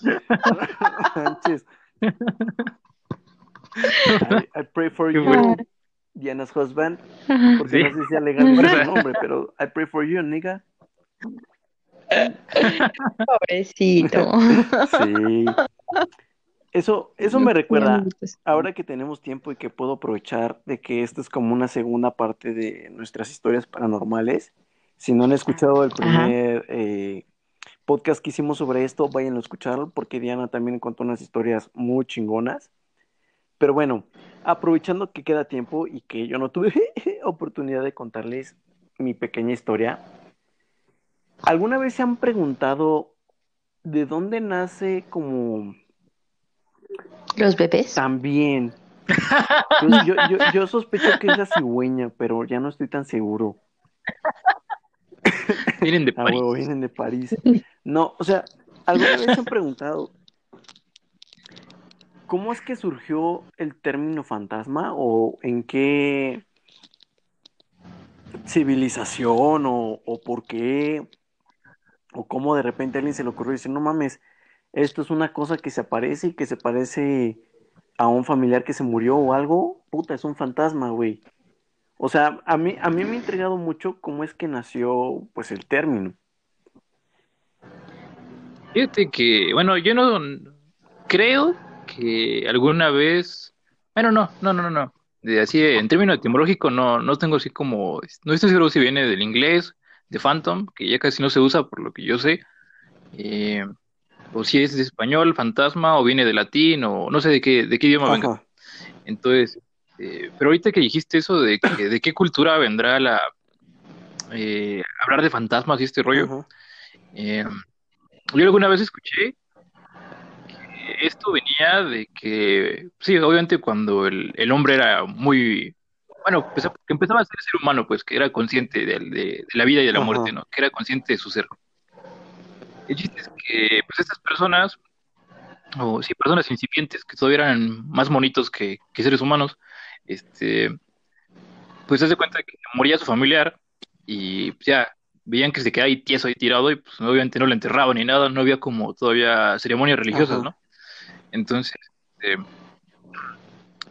[laughs] I, I pray for you, bueno. Diana's husband. Porque Sí. no sé si sea legal ese nombre, pero I pray for you, nigga. Pobrecito. Sí. Eso, eso me recuerda, ahora que tenemos tiempo y que puedo aprovechar de que esto es como una segunda parte de nuestras historias paranormales. Si no han escuchado el primer eh, podcast que hicimos sobre esto, vayan a escucharlo porque Diana también contó unas historias muy chingonas. Pero bueno, aprovechando que queda tiempo y que yo no tuve [laughs] oportunidad de contarles mi pequeña historia, ¿alguna vez se han preguntado de dónde nace como ¿Los bebés? también? [laughs] Yo, yo, yo, yo sospecho que es la cigüeña, pero ya no estoy tan seguro. [laughs] Vienen de [laughs] Ah, París. vienen de París. No, o sea, ¿alguna vez se han preguntado cómo es que surgió el término fantasma o en qué civilización o, o por qué o cómo de repente a alguien se le ocurrió y dice, no mames, esto es una cosa que se aparece y que se parece a un familiar que se murió o algo, puta, es un fantasma, güey. O sea, a mí, a mí me ha intrigado mucho cómo es que nació, pues, el término. Fíjate que, bueno, yo no creo que alguna vez, bueno, no, no, no, no, así, en términos etimológicos, no, no tengo así como, no estoy seguro si viene del inglés, de Phantom, que ya casi no se usa por lo que yo sé, eh, o si es de español, fantasma, o viene de latín, o no sé de qué, de qué idioma venga. Ajá. Entonces, eh, pero ahorita que dijiste eso de que, [coughs] de qué cultura vendrá la eh, hablar de fantasmas y este rollo, eh, yo alguna vez escuché que esto venía de que, sí, obviamente cuando el, el hombre era muy, bueno, empezó- que empezaba a ser ser humano, pues que era consciente de, de- de la vida y de la Ajá. muerte, ¿no? Que era consciente de su ser. El chiste es que, pues estas personas, o sí, personas incipientes que todavía eran más monitos que, que seres humanos, este, pues se hace cuenta que moría su familiar y pues, ya veían que se quedaba ahí tieso ahí tirado y pues obviamente no lo enterraban ni nada, no había como todavía ceremonias religiosas, Ajá. ¿no? Entonces, eh,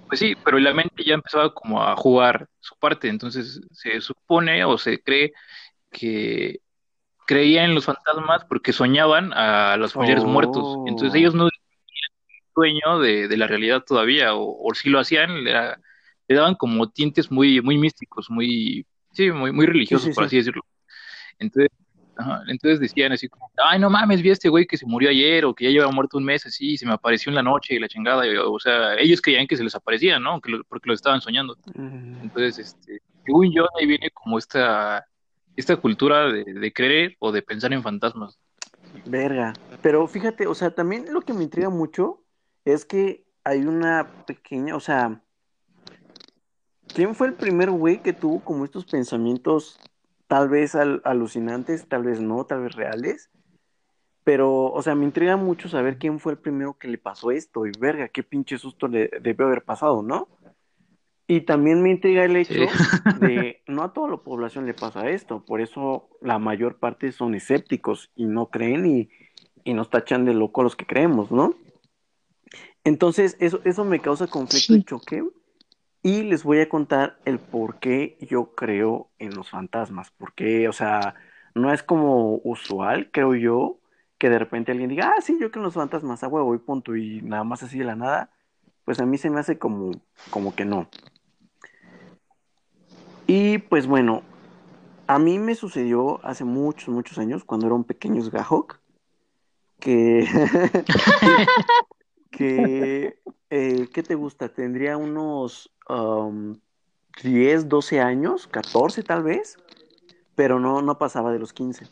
pues sí, pero la mente ya empezaba como a jugar su parte, entonces se supone o se cree que creían en los fantasmas porque soñaban a los familiares muertos, entonces ellos no tenían sueño de, de la realidad todavía, o, si lo hacían, le, daban como tintes muy, muy místicos, muy, sí, muy, muy religiosos, por así decirlo. Entonces, entonces decían así como, ay, no mames, vi a este güey que se murió ayer o que ya lleva muerto un mes así, y se me apareció en la noche y la chingada. o sea, ellos creían que se les aparecía, ¿no? porque lo estaban soñando. Entonces, este, según yo, ahí viene como esta, esta cultura de, de creer o de pensar en fantasmas. Verga. Pero fíjate, o sea, también lo que me intriga mucho es que hay una pequeña, o sea, ¿quién fue el primer güey que tuvo como estos pensamientos tal vez alucinantes, tal vez no, tal vez reales. Pero, o sea, me intriga mucho saber quién fue el primero que le pasó esto y verga, qué pinche susto le debió haber pasado, ¿no? Y también me intriga el hecho [laughs] de no a toda la población le pasa esto, por eso la mayor parte son escépticos y no creen y, y nos tachan de loco a los que creemos, ¿no? Entonces, eso, eso me causa conflicto y choque y les voy a contar el por qué yo creo en los fantasmas. Porque, o sea, no es como usual, creo yo, que de repente alguien diga, ah, sí, yo creo en los fantasmas, a huevo y punto, y nada más así de la nada. Pues a mí se me hace como, como que no. Y pues bueno, a mí me sucedió hace muchos, muchos años, cuando era un pequeño que, [laughs] [laughs] que eh, ¿qué te gusta? Tendría unos 10, 12 años, 14 tal vez, pero no, no pasaba de los 15.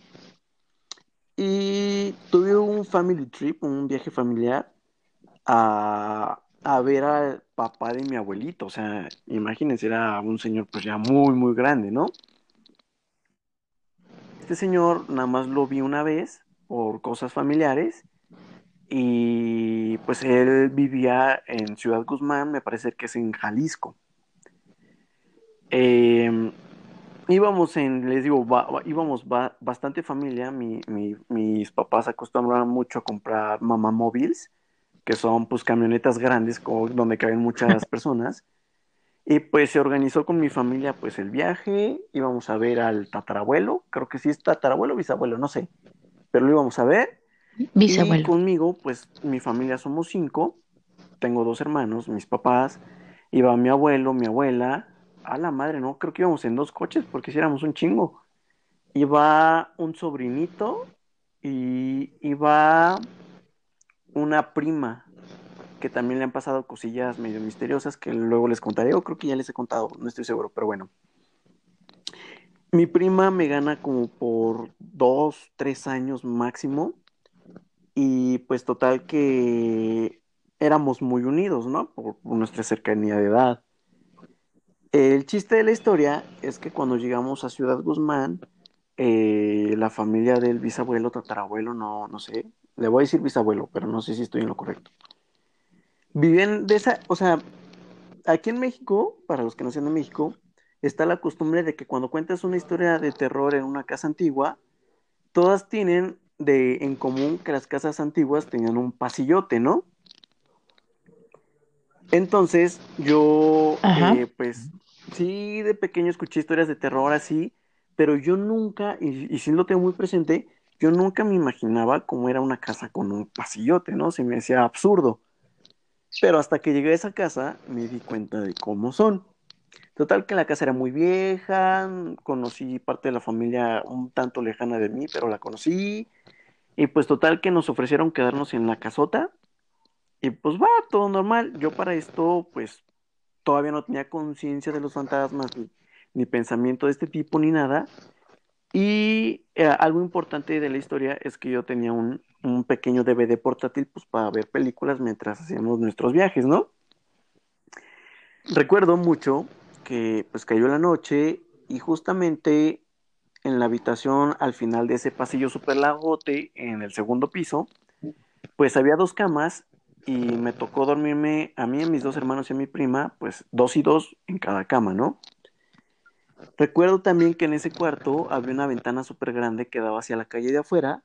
Y tuve un family trip, un viaje familiar, a, a ver al papá de mi abuelito. O sea, imagínense, era un señor pues ya muy, muy grande, ¿no? Este señor nada más lo vi una vez por cosas familiares y pues él vivía en Ciudad Guzmán, me parece que es en Jalisco. Em, íbamos en, les digo, íbamos bastante familia, mis papás acostumbraban mucho a comprar mamá móviles, que son pues camionetas grandes donde caben muchas [laughs] personas. Y pues se organizó con mi familia pues el viaje, íbamos a ver al tatarabuelo, creo que sí es tatarabuelo o bisabuelo, no sé, pero lo íbamos a ver y conmigo, pues mi familia somos cinco, tengo dos hermanos, mis papás, iba mi abuelo, mi abuela, a la madre, no, creo que íbamos en dos coches porque si éramos un chingo. Iba un sobrinito y iba una prima que también le han pasado cosillas medio misteriosas que luego les contaré, o creo que ya les he contado, no estoy seguro, pero bueno. Mi prima me gana como por dos, tres años máximo y pues total que éramos muy unidos, ¿no? Por, nuestra cercanía de edad. El chiste de la historia es que cuando llegamos a Ciudad Guzmán, eh, la familia del bisabuelo, tatarabuelo, no, no sé, le voy a decir bisabuelo, pero no sé si estoy en lo correcto. Viven de esa, o sea, aquí en México, para los que no sean de México, está la costumbre de que cuando cuentas una historia de terror en una casa antigua, todas tienen de en común que las casas antiguas tenían un pasillote, ¿no? Entonces, yo, eh, pues, sí, de pequeño escuché historias de terror así, pero yo nunca, y, y sí lo tengo muy presente, yo nunca me imaginaba cómo era una casa con un pasillote, ¿no? Se me hacía absurdo. Pero hasta que llegué a esa casa, me di cuenta de cómo son. Total que la casa era muy vieja, conocí parte de la familia un tanto lejana de mí, pero la conocí. Y pues total que nos ofrecieron quedarnos en la casota. Y pues va, todo normal. Yo para esto, pues todavía no tenía conciencia de los fantasmas, ni, pensamiento de este tipo, ni nada. Y eh, algo importante de la historia es que yo tenía un, un pequeño DVD portátil pues para ver películas mientras hacíamos nuestros viajes, ¿no? Recuerdo mucho que pues cayó la noche y justamente en la habitación al final de ese pasillo super lagote en el segundo piso, pues había dos camas y me tocó dormirme a mí, a mis dos hermanos y a mi prima, pues dos y dos en cada cama, ¿no? Recuerdo también que en ese cuarto había una ventana súper grande que daba hacia la calle de afuera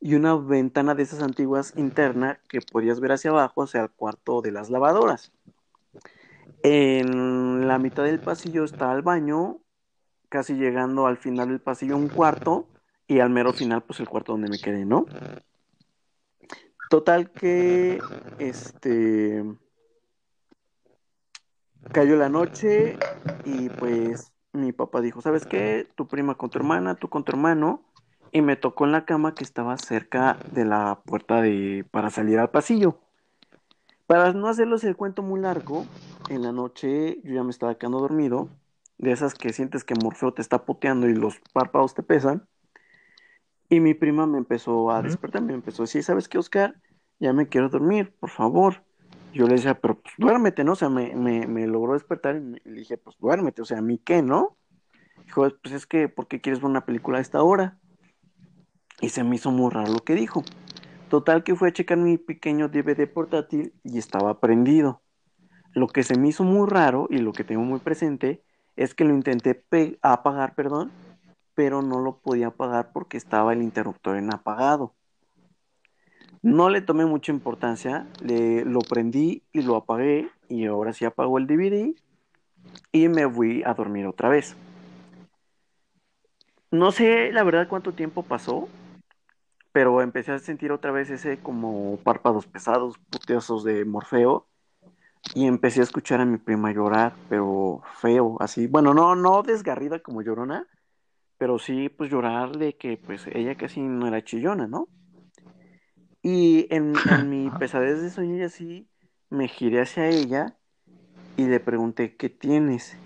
y una ventana de esas antiguas interna que podías ver hacia abajo, hacia el cuarto de las lavadoras. En la mitad del pasillo estaba el baño, casi llegando al final del pasillo un cuarto y al mero final pues el cuarto donde me quedé, ¿no? Total que este cayó la noche y pues mi papá dijo, ¿sabes qué? Tu prima con tu hermana, tú con tu hermano y me tocó en la cama que estaba cerca de la puerta de para salir al pasillo. Para no hacerlos el cuento muy largo, en la noche yo ya me estaba quedando dormido, de esas que sientes que Morfeo te está puteando y los párpados te pesan. Y mi prima me empezó a despertar, me empezó a decir, ¿sabes qué, Oscar? Ya me quiero dormir, por favor. Yo le decía, pero pues duérmete, ¿no? O sea, me, me, me logró despertar y, le dije, pues duérmete, o sea, ¿a mí qué, no? Dijo, pues es que, ¿por qué quieres ver una película a esta hora? Y se me hizo muy raro lo que dijo. Total que fue a checar mi pequeño DVD portátil y estaba prendido. Lo que se me hizo muy raro y lo que tengo muy presente es que lo intenté apagar, perdón, pero no lo podía apagar porque estaba el interruptor en apagado. No le tomé mucha importancia, le, lo prendí y lo apagué y ahora sí apagó el DVD y me fui a dormir otra vez. No sé la verdad cuánto tiempo pasó, pero empecé a sentir otra vez ese como párpados pesados, puteosos de Morfeo y empecé a escuchar a mi prima llorar, pero feo, así, bueno, no, no desgarrida como llorona, pero sí pues llorar de que pues ella casi no era chillona, ¿no? Y en, en mi [laughs] pesadez de sueño y así, me giré hacia ella y le pregunté, ¿qué tienes?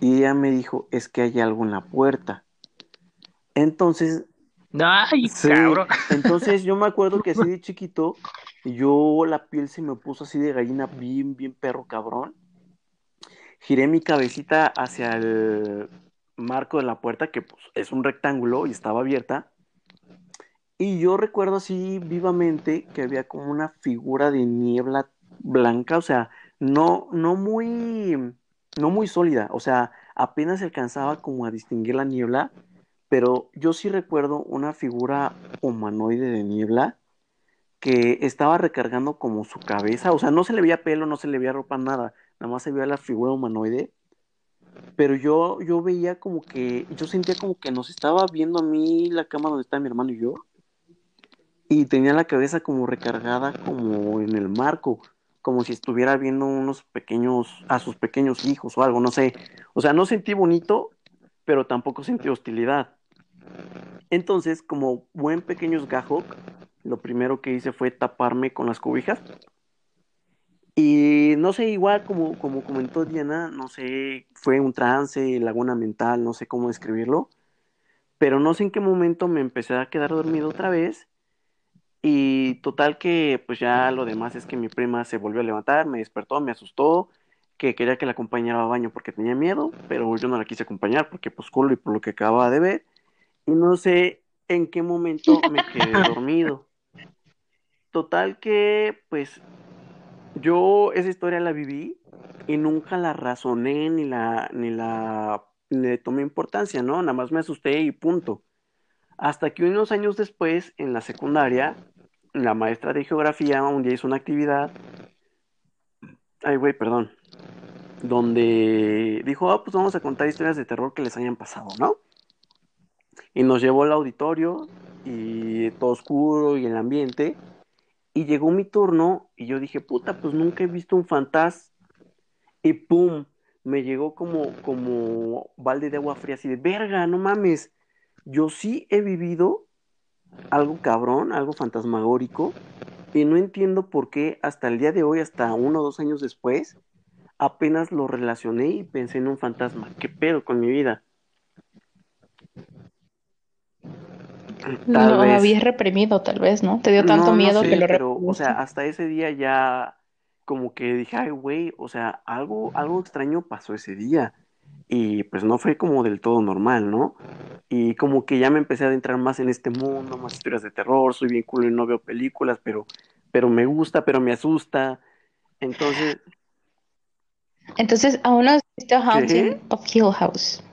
Y ella me dijo, es que hay algo en la puerta. Entonces Ay, cabrón. Entonces yo me acuerdo que así de [laughs] chiquito, yo la piel se me puso así de gallina, bien, bien perro cabrón. Giré mi cabecita hacia el marco de la puerta, que pues, es un rectángulo y estaba abierta. Y yo recuerdo así vivamente que había como una figura de niebla blanca, o sea, no, no muy, no muy sólida, o sea, apenas alcanzaba como a distinguir la niebla pero yo sí recuerdo una figura humanoide de niebla que estaba recargando como su cabeza, o sea, no se le veía pelo, no se le veía ropa, nada, nada más se veía la figura humanoide, pero yo, yo veía como que, yo sentía como que nos estaba viendo a mí la cama donde está mi hermano y yo, y tenía la cabeza como recargada como en el marco, como si estuviera viendo unos pequeños, a sus pequeños hijos o algo, no sé, o sea, no sentí bonito, pero tampoco sentí hostilidad. Entonces, como buen pequeño esgajo, lo primero que hice fue taparme con las cobijas. Y no sé, igual como, como comentó Diana, no sé, fue un trance, laguna mental, no sé cómo describirlo, pero no sé en qué momento me empecé a quedar dormido otra vez. Y total que pues ya lo demás es que mi prima se volvió a levantar, me despertó, me asustó, que quería que la acompañara al baño porque tenía miedo, pero yo no la quise acompañar porque pues culo y por lo que acababa de ver y no sé en qué momento me quedé [laughs] dormido. Total que, pues, yo esa historia la viví y nunca la razoné ni la, ni la, ni le tomé importancia, ¿no? Nada más me asusté y punto. Hasta que unos años después, en la secundaria, la maestra de geografía un día hizo una actividad, ay, güey, perdón, donde dijo, ah, pues vamos a contar historias de terror que les hayan pasado, ¿no? Y nos llevó al auditorio y todo oscuro y el ambiente. Y llegó mi turno y yo dije, puta, pues nunca he visto un fantasma. Y pum, me llegó como, como balde de agua fría, así de, verga, no mames. Yo sí he vivido algo cabrón, algo fantasmagórico. Y no entiendo por qué hasta el día de hoy, hasta uno o dos años después, apenas lo relacioné y pensé en un fantasma. ¿Qué pedo con mi vida? Lo habías reprimido, tal vez, ¿no? Te dio tanto miedo que lo pero, O sea, hasta ese día ya como que dije, ay, güey, o sea, algo, algo extraño pasó ese día. Y pues no fue como del todo normal, ¿no? Y como que ya me empecé a adentrar más en este mundo, más historias de terror, soy bien culo y no veo películas, pero, pero me gusta, pero me asusta. Entonces. Entonces, ¿aún no has visto Haunting of Hill House?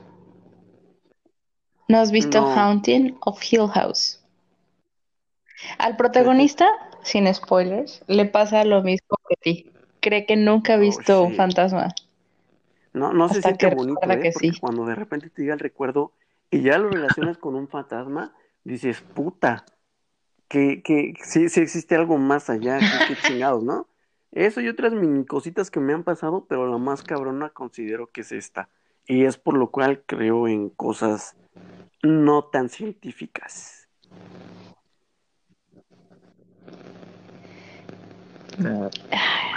¿No has visto Haunting of Hill House? Al protagonista, sin spoilers, le pasa lo mismo que a ti. Cree que nunca ha Oh, visto un fantasma. No, no se siente que bonito, ¿eh? que Porque sí. cuando de repente te llega el recuerdo y ya lo relacionas con un fantasma, dices, puta, que, que sí, sí existe algo más allá, que [laughs] chingados, ¿no? Eso y otras mini cositas que me han pasado, pero la más cabrona considero que es esta. Y es por lo cual creo en cosas no tan científicas.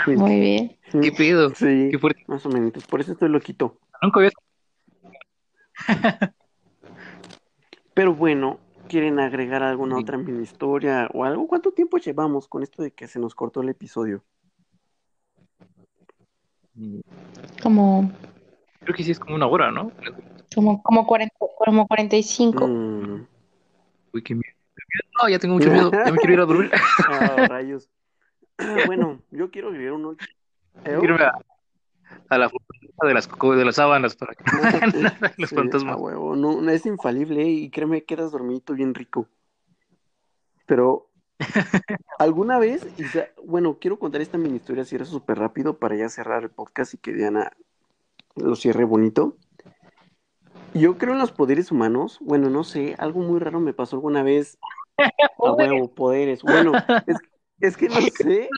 Muy bien. ¿Qué pedo? Sí, Qué más o menos. Por eso estoy loquito. Nunca había Pero bueno, ¿quieren agregar alguna otra mini historia o algo? ¿Cuánto tiempo llevamos con esto de que se nos cortó el episodio? Como, Creo que sí es como una hora, ¿no? Como, como, 40, como 45. Mm, Uy, qué miedo. No, ya tengo mucho miedo. Ya me quiero ir a dormir. [laughs] ah, [laughs] rayos. [clears throat] Bueno, yo quiero agregar uno. ¿Eh? Irme a, a la fortaleza de las, de las sábanas para que [laughs] los Sí, fantasmas. huevo, no, no es infalible ¿eh? y créeme, quedas dormidito bien rico. Pero, ¿alguna vez? bueno, quiero contar esta mini historia si era súper rápido para ya cerrar el podcast y que Diana lo cierre bonito. Yo creo en los poderes humanos. Bueno, no sé, algo muy raro me pasó alguna vez. [laughs] A huevo, poderes. Bueno, es, es que no [laughs] sé.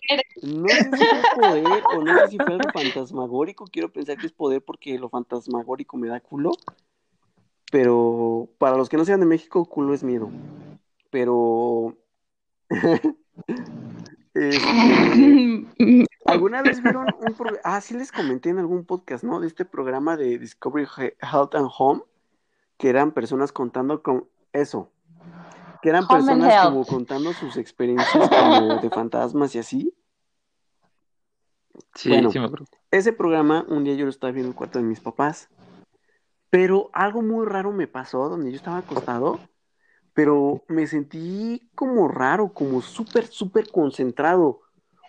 No sé si fue poder o no sé si fue algo fantasmagórico. Quiero pensar que es poder porque lo fantasmagórico me da culo. Pero para los que no sean de México, culo es miedo. Pero. [laughs] Este, ¿Alguna vez vieron un programa? Ah, sí les comenté en algún podcast, ¿no? De este programa de Discovery He- Health and Home, que eran personas contando con eso. Que eran Home personas como contando sus experiencias como de fantasmas y así. Sí, Bueno. sí me acuerdo. Ese programa, un día yo lo estaba viendo en el cuarto de mis papás, pero algo muy raro me pasó donde yo estaba acostado, pero me sentí como raro, como súper, súper concentrado.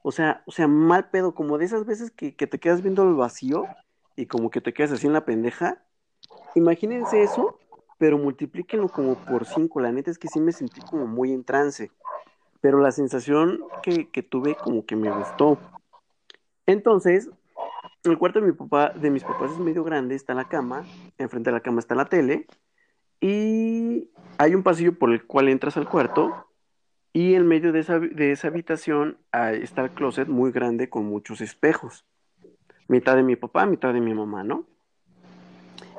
O sea, o sea, mal pedo, como de esas veces que, que te quedas viendo el vacío y como que te quedas así en la pendeja. Imagínense eso, pero multiplíquenlo como por cinco. La neta es que sí me sentí como muy en trance, pero la sensación que, que tuve como que me gustó. Entonces, el cuarto de mi papá, de mis papás es medio grande, está la cama, enfrente de la cama está la tele, y hay un pasillo por el cual entras al cuarto, y en medio de esa, de esa habitación está el closet muy grande con muchos espejos. Mitad de mi papá, mitad de mi mamá, ¿no?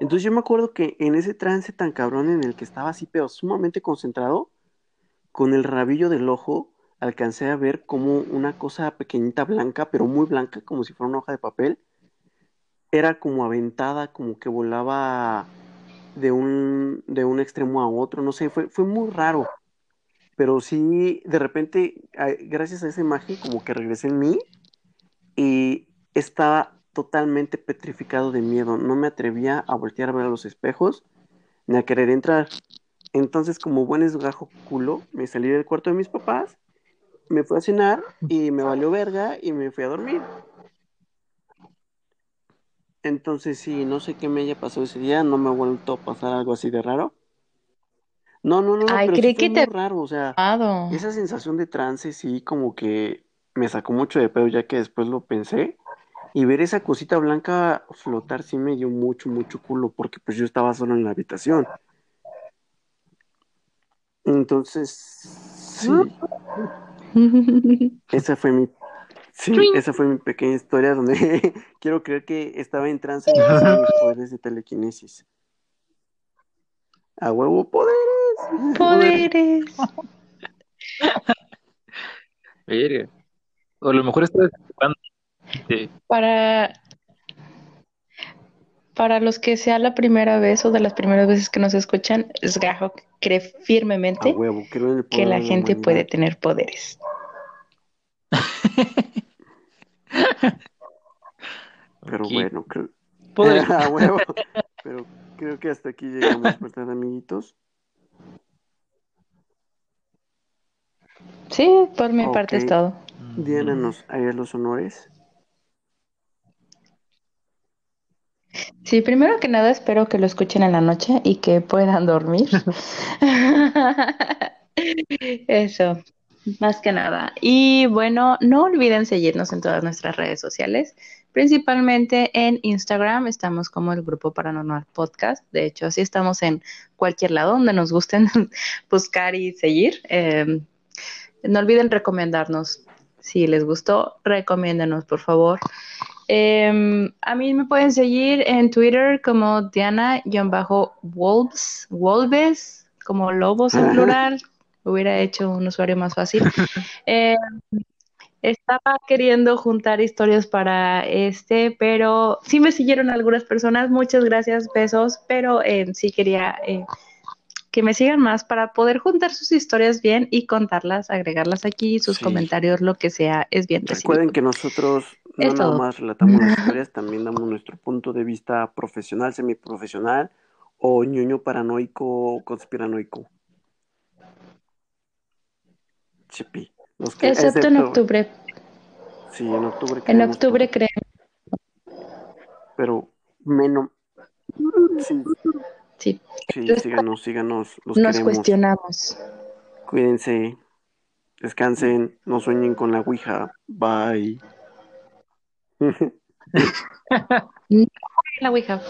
Entonces yo me acuerdo que en ese trance tan cabrón en el que estaba así, pero sumamente concentrado, con el rabillo del ojo, alcancé a ver como una cosa pequeñita blanca, pero muy blanca, como si fuera una hoja de papel, era como aventada, como que volaba de un, de un extremo a otro, no sé, fue, fue muy raro. Pero sí, de repente, gracias a esa imagen, como que regresé en mí y estaba totalmente petrificado de miedo. No me atrevía a voltear a ver a los espejos ni a querer entrar. Entonces, como buen esgajo culo, me salí del cuarto de mis papás, me fui a cenar y me valió verga y me fui a dormir. Entonces, sí, no sé qué me haya pasado ese día, no me ha vuelto a pasar algo así de raro. No, no, no, no, Ay, pero sí creí fue que muy te- raro, o sea, esa sensación de trance sí como que me sacó mucho de pedo ya que después lo pensé y ver esa cosita blanca flotar sí me dio mucho, mucho culo porque pues yo estaba solo en la habitación. Entonces, sí, [laughs] esa fue mi, sí, esa fue mi pequeña historia donde [laughs] quiero creer que estaba en trance [laughs] y mis poderes de telequinesis. A huevo poderes. Poderes. [laughs] Verga. O a lo mejor estás. Sí. Para, para los que sea la primera vez o de las primeras veces que nos escuchan, Sgajo cree firmemente huevo, que poder la gente humanidad. puede tener poderes. [laughs] Pero bueno, creo. [laughs] Huevo. Pero creo que hasta aquí llegamos, ¿verdad, amiguitos? Sí, por mi parte es todo. Diana nos haría los honores. Sí, primero que nada espero que lo escuchen en la noche y que puedan dormir. [laughs] Eso. más que nada. Y bueno, no olviden seguirnos en todas nuestras redes sociales, principalmente en Instagram, estamos como el Grupo Paranormal Podcast. De hecho, así estamos en cualquier lado donde nos gusten [laughs] buscar y seguir. Eh, no olviden recomendarnos. Si les gustó, recomiéndenos, por favor. Eh, a mí me pueden seguir en Twitter como Diana-Wolves, Wolves, como lobos en plural. [laughs] Hubiera hecho un usuario más fácil. [laughs] Eh, estaba queriendo juntar historias para este, pero sí me siguieron algunas personas. Muchas gracias, besos, pero eh, sí quería eh, que me sigan más para poder juntar sus historias bien y contarlas, agregarlas aquí, sus Sí. comentarios, lo que sea, es bien recibido. Recuerden que nosotros no Es nada todo. más relatamos las [laughs] historias, también damos nuestro punto de vista profesional, semiprofesional o ñoño paranoico conspiranoico. Chepi. Los que- Excepto en octubre. Sí, en octubre. En octubre todo, creo. Pero menos. Sí, Sí, sí, síganos, síganos. Los nos queremos. cuestionamos. Cuídense. Descansen. No sueñen con la Ouija. Bye. [laughs] La Ouija.